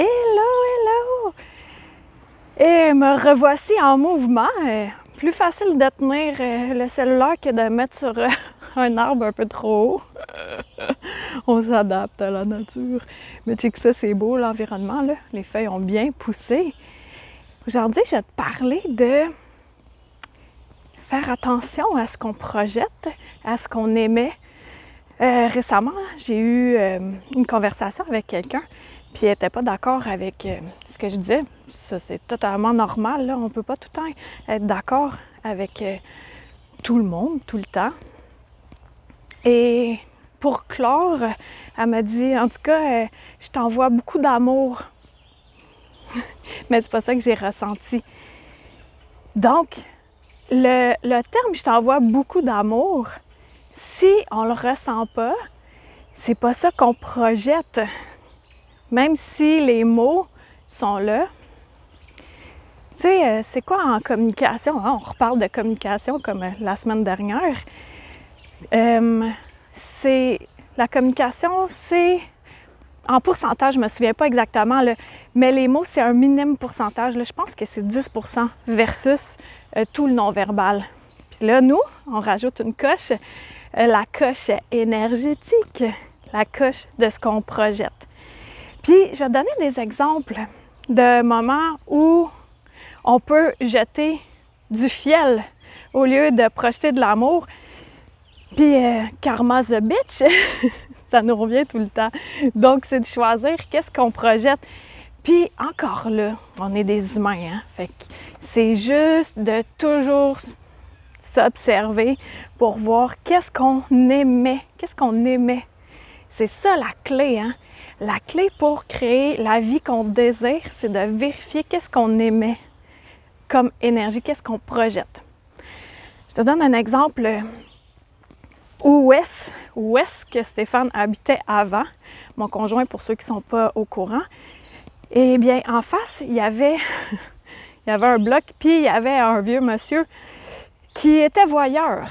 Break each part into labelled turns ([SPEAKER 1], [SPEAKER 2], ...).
[SPEAKER 1] Hello, hello! Et me revoici en mouvement. Euh, plus facile de tenir euh, le cellulaire que de mettre sur euh, un arbre un peu trop haut. On s'adapte à la nature. Mais tu sais que ça, c'est beau, l'environnement. Là. Les feuilles ont bien poussé. Aujourd'hui, je vais te parler de faire attention à ce qu'on projette, à ce qu'on émet. récemment, j'ai eu une conversation avec quelqu'un puis elle n'était pas d'accord avec euh, ce que je disais. Ça, c'est totalement normal. On ne peut pas tout le temps être d'accord avec euh, tout le monde, tout le temps. Et pour clore, elle m'a dit, en tout cas, euh, je t'envoie beaucoup d'amour. Mais c'est pas ça que j'ai ressenti. Donc, le, le terme je t'envoie beaucoup d'amour, si on le ressent pas, c'est pas ça qu'on projette même si les mots sont là. Tu sais, euh, c'est quoi en communication? Hein? On reparle de communication comme euh, la semaine dernière. Euh, c'est la communication, c'est en pourcentage, je me souviens pas exactement, mais les mots, c'est un minime pourcentage. je pense que c'est 10% versus tout le non-verbal. Puis là, nous, on rajoute une coche, la coche énergétique, la coche de ce qu'on projette. Puis, je vais donner des exemples de moments où on peut jeter du fiel au lieu de projeter de l'amour. Puis, euh, karma the bitch, ça nous revient tout le temps. Donc, c'est de choisir qu'est-ce qu'on projette. Puis, encore là, on est des humains, hein? Fait que c'est juste de toujours s'observer pour voir qu'est-ce qu'on aimait, qu'est-ce qu'on aimait. C'est ça la clé, hein? La clé pour créer la vie qu'on désire, c'est de vérifier qu'est-ce qu'on émet comme énergie, qu'est-ce qu'on projette. Je te donne un exemple. Où est-ce, que Stéphane habitait avant, mon conjoint pour ceux qui ne sont pas au courant? Eh bien, en face, il y avait, il y avait un bloc, puis il y avait un vieux monsieur qui était voyeur.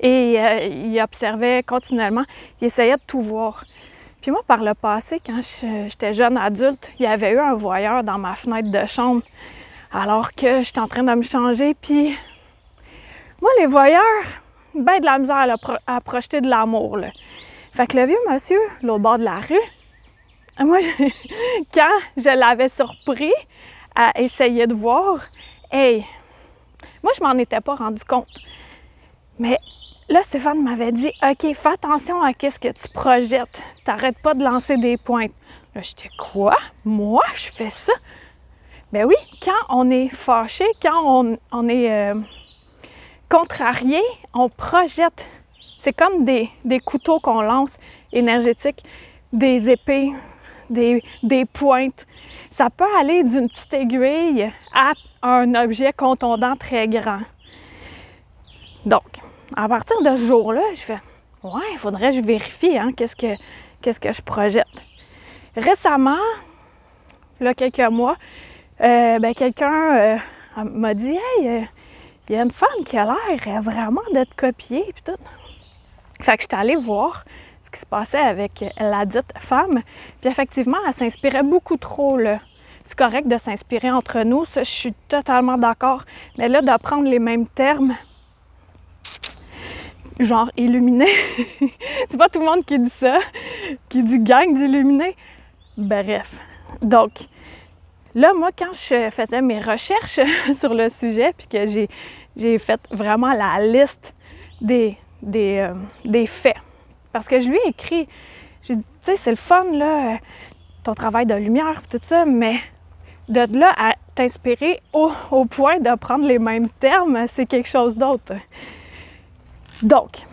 [SPEAKER 1] Et euh, il observait continuellement, il essayait de tout voir. Puis moi, par le passé, quand j'étais jeune adulte, il y avait eu un voyeur dans ma fenêtre de chambre alors que j'étais en train de me changer. Puis moi, les voyeurs, ben de la misère à, projeter de l'amour. Fait que le vieux monsieur, l'autre bord de la rue, moi, quand je l'avais surpris à essayer de voir, hey, moi, je m'en étais pas rendu compte. Mais Là, Stéphane m'avait dit OK, fais attention à ce que tu projettes. T'arrêtes pas de lancer des pointes. Là, j'étais quoi? Moi, je fais ça? Ben oui, quand on est fâché, quand on, est euh, contrarié, on projette. C'est comme des, couteaux qu'on lance énergétiques, des épées, des, des pointes. Ça peut aller d'une petite aiguille à un objet contondant très grand. Donc, à partir de ce jour-là, je fais Ouais, il faudrait que je vérifie hein, qu'est-ce, que, que je projette. Récemment, là, quelques mois, euh, ben, quelqu'un euh, m'a dit Hey, euh, il y a une femme qui a l'air vraiment d'être copiée. Puis tout. Fait que j'étais allée voir ce qui se passait avec la dite femme. Puis effectivement, elle s'inspirait beaucoup trop. Là. C'est correct de s'inspirer entre nous, ça, je suis totalement d'accord. Mais là, d'apprendre les mêmes termes, genre illuminé. c'est pas tout le monde qui dit ça, qui dit gang d'illuminé. Bref. Donc, là, moi, quand je faisais mes recherches sur le sujet, puis que j'ai, fait vraiment la liste des, des, euh, faits, parce que je lui ai écrit, j'ai dit, tu sais, c'est le fun, là, ton travail de lumière, tout ça, mais de là à t'inspirer au, au point de prendre les mêmes termes, c'est quelque chose d'autre. Donc,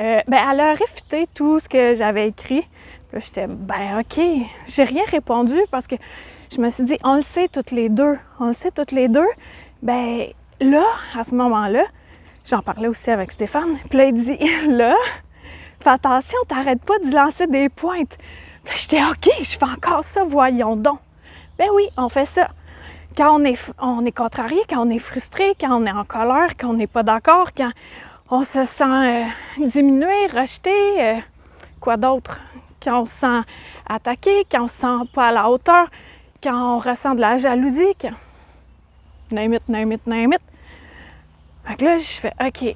[SPEAKER 1] euh, ben, elle a réfuté tout ce que j'avais écrit Là, j'étais, ben OK. J'ai rien répondu parce que je me suis dit, on le sait toutes les deux. On le sait toutes les deux. Ben là, à ce moment-là, j'en parlais aussi avec Stéphane. Puis là, il dit, là, fais attention, t'arrêtes pas d'y lancer des pointes. Puis là, j'étais, OK, je fais encore ça, voyons donc. Ben oui, on fait ça. Quand on est, on est contrarié, quand on est frustré, quand on est en colère, quand on n'est pas d'accord, quand on se sent euh, diminué, rejeté, euh, quoi d'autre? Quand on se sent attaqué, quand on se sent pas à la hauteur, quand on ressent de la jalousie, quand... Name it, name it, name it. Fait que là, je fais OK,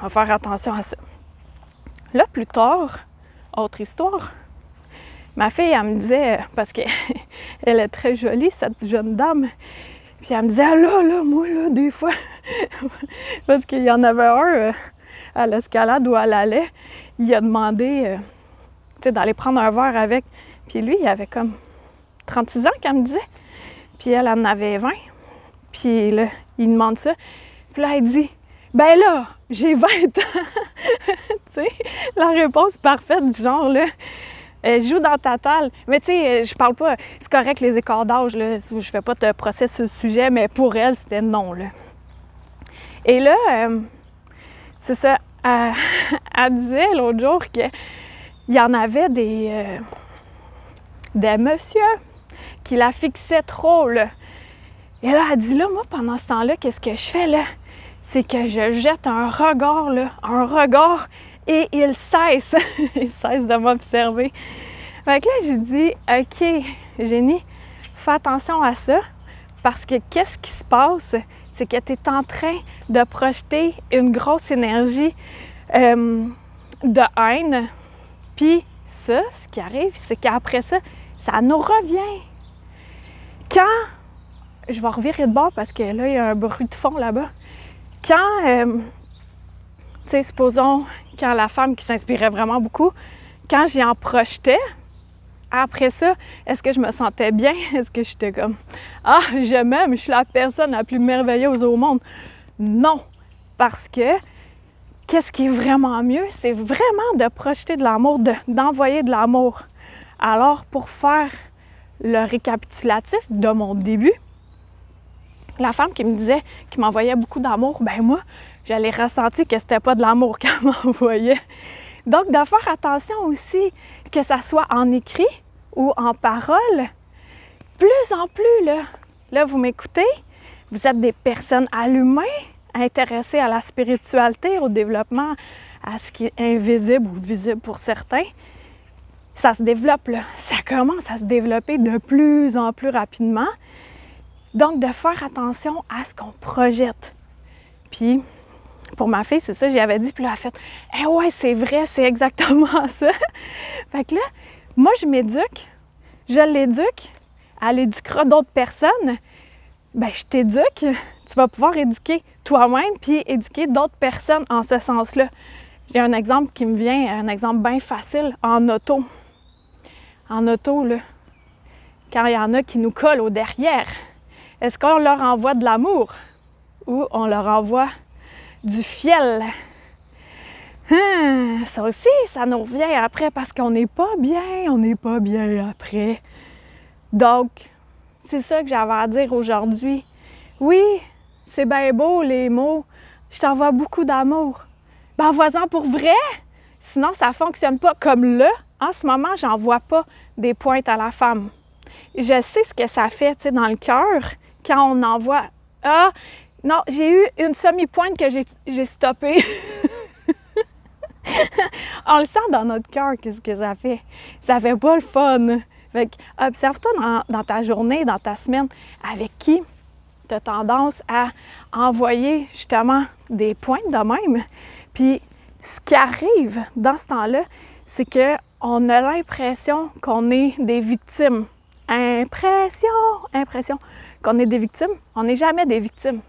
[SPEAKER 1] on va faire attention à ça. Là, plus tard, autre histoire. Ma fille, elle me disait, parce qu'elle est très jolie, cette jeune dame, puis elle me disait, ah là, là, moi, là, des fois, parce qu'il y en avait un euh, à l'escalade où elle allait, il a demandé, euh, sais, d'aller prendre un verre avec. Puis lui, il avait comme 36 ans qu'elle me disait. Puis elle en avait 20. Puis là, il demande ça. Puis là, elle dit Ben là, j'ai 20 ans. tu sais, la réponse parfaite du genre, là. Joue dans ta toile. Mais tu sais, je parle pas. C'est correct les écarts d'âge, là. Je fais pas de procès sur le sujet, mais pour elle, c'était non, là. Et là, euh, c'est ça. Elle, disait l'autre jour qu'il y en avait des, euh, des messieurs qui la fixaient trop, là. Et là, elle dit là, moi, pendant ce temps-là, qu'est-ce que je fais, là? C'est que je jette un regard, là, un regard, et il cesse, il cesse de m'observer. Fait que là, j'ai dit, OK, Génie, fais attention à ça, parce que qu'est-ce qui se passe? C'est que tu es en train de projeter une grosse énergie euh, de haine. Puis ça, ce qui arrive, c'est qu'après ça, ça nous revient. Quand je vais revirer de bord parce que là, il y a un bruit de fond là-bas. Quand, euh, tu sais, supposons, quand la femme qui s'inspirait vraiment beaucoup, quand j'y en projetais, après ça, est-ce que je me sentais bien? Est-ce que j'étais comme Ah, je m'aime, je suis la personne la plus merveilleuse au monde? Non, parce que qu'est-ce qui est vraiment mieux? C'est vraiment de projeter de l'amour, d'envoyer de l'amour. Alors, pour faire le récapitulatif de mon début, la femme qui me disait, qui m'envoyait beaucoup d'amour, ben moi, j'allais ressentir que c'était pas de l'amour qu'elle m'envoyait. Donc, de faire attention aussi, que ça soit en écrit ou en parole, plus en plus, là, vous m'écoutez, vous êtes des personnes allumées, intéressées à la spiritualité, au développement, à ce qui est invisible ou visible pour certains. Ça se développe, là. ça commence à se développer de plus en plus rapidement. Donc, de faire attention à ce qu'on projette. Puis, pour ma fille, c'est ça, j'y avais dit, puis là, elle a fait Eh ouais, c'est vrai, c'est exactement ça. fait que là, moi, je m'éduque, je l'éduque, elle éduquera d'autres personnes. Ben, je t'éduque, tu vas pouvoir éduquer toi-même puis éduquer d'autres personnes en ce sens-là. J'ai un exemple qui me vient, un exemple bien facile en auto. En auto, là, quand il y en a qui nous collent au derrière, est-ce qu'on leur envoie de l'amour ou on leur envoie du fiel? Hum, ça aussi, ça nous revient après parce qu'on n'est pas bien, on n'est pas bien après. Donc, c'est ça que j'avais à dire aujourd'hui. Oui, c'est bien beau les mots. Je t'envoie beaucoup d'amour. Ben, envoie-en pour vrai. Sinon, ça ne fonctionne pas. Comme là, en ce moment, j'envoie pas des pointes à la femme. Je sais ce que ça fait, dans le cœur quand on envoie Ah, non, j'ai eu une semi-pointe que j'ai stoppée. on le sent dans notre cœur, qu'est-ce que ça fait? Ça fait pas le fun. Fait observe-toi dans, dans, ta journée, dans ta semaine, avec qui tu as tendance à envoyer justement des pointes de même? Puis ce qui arrive dans ce temps-là, c'est qu'on a l'impression qu'on est des victimes. Impression, impression qu'on est des victimes. On n'est jamais des victimes.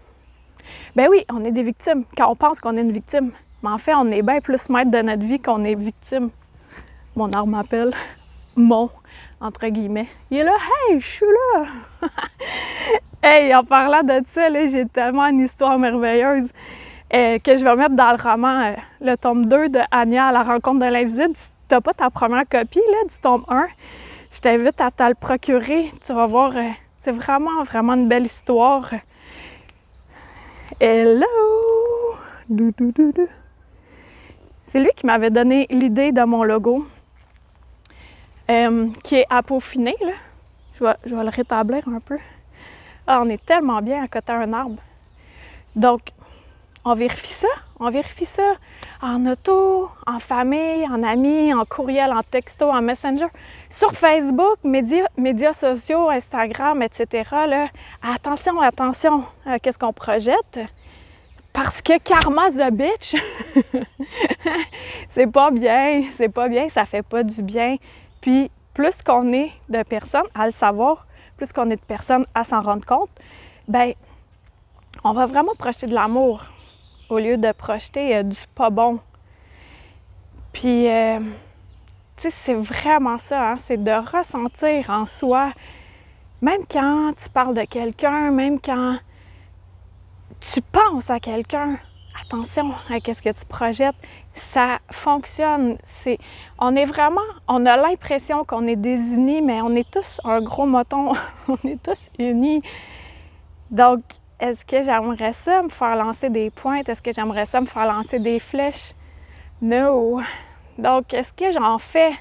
[SPEAKER 1] Ben oui, on est des victimes quand on pense qu'on est une victime. Mais en fait, on est bien plus maître de notre vie qu'on est victime. Mon arme m'appelle mon, entre guillemets. Il est là, hey, je suis là! hey, en parlant de ça, j'ai tellement une histoire merveilleuse euh, que je vais mettre dans le roman, euh, le tome 2 de Anya à la rencontre de l'invisible. tu n'as pas ta première copie là, du tome 1, je t'invite à te le procurer. Tu vas voir, euh, c'est vraiment, vraiment une belle histoire. Hello! C'est lui qui m'avait donné l'idée de mon logo, euh, qui est à peaufiner. Là. Je, vais, je vais le rétablir un peu. Ah, on est tellement bien à côté d'un arbre. Donc, on vérifie ça. On vérifie ça en auto, en famille, en amis, en courriel, en texto, en messenger, sur Facebook, médias, sociaux, Instagram, etc. Attention, attention, à qu'est-ce qu'on projette? Parce que karma the bitch, c'est pas bien, c'est pas bien, ça fait pas du bien. Puis plus qu'on est de personnes à le savoir, plus qu'on est de personnes à s'en rendre compte, ben on va vraiment projeter de l'amour au lieu de projeter euh, du pas bon. Puis, euh, tu sais, c'est vraiment ça, hein, c'est de ressentir en soi, même quand tu parles de quelqu'un, même quand tu penses à quelqu'un, attention à ce que tu projettes, ça fonctionne. On est vraiment, on a l'impression qu'on est désunis, mais on est tous un gros moton, on est tous unis. Donc, est-ce que j'aimerais ça me faire lancer des pointes? Est-ce que j'aimerais ça me faire lancer des flèches? Non. Donc, est-ce que j'en fais?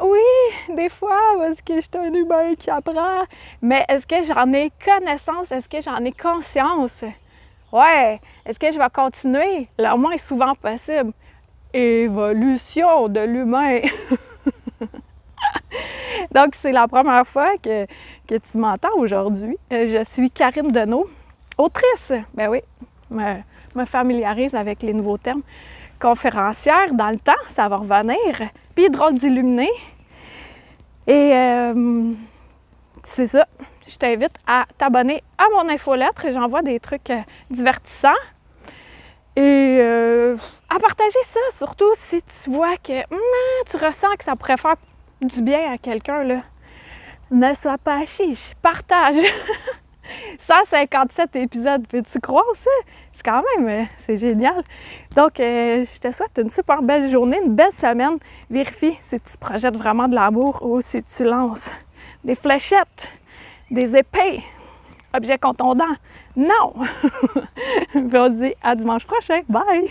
[SPEAKER 1] Oui, des fois, parce que je suis un humain qui apprend? Mais est-ce que j'en ai connaissance? Est-ce que j'en ai conscience? Ouais. Est-ce que je vais continuer? Le moins souvent possible. Évolution de l'humain. Donc, c'est la première fois que, que tu m'entends aujourd'hui. Euh, je suis Karine Deneau. Autrice, ben oui, me, me familiarise avec les nouveaux termes. Conférencière, dans le temps, ça va revenir. Puis drôle d'illuminer. Et euh, c'est ça. Je t'invite à t'abonner à mon infolettre. J'envoie des trucs euh, divertissants. Et euh, à partager ça, surtout si tu vois que hum, tu ressens que ça pourrait faire du bien à quelqu'un. Ne sois pas chiche, partage. 157 épisodes, peux-tu croire ça? C'est quand même, euh, c'est génial. Donc, euh, je te souhaite une super belle journée, une belle semaine. Vérifie si tu projettes vraiment de l'amour ou si tu lances des fléchettes, des épées, objets contondants. Non! Vas-y, à dimanche prochain. Bye!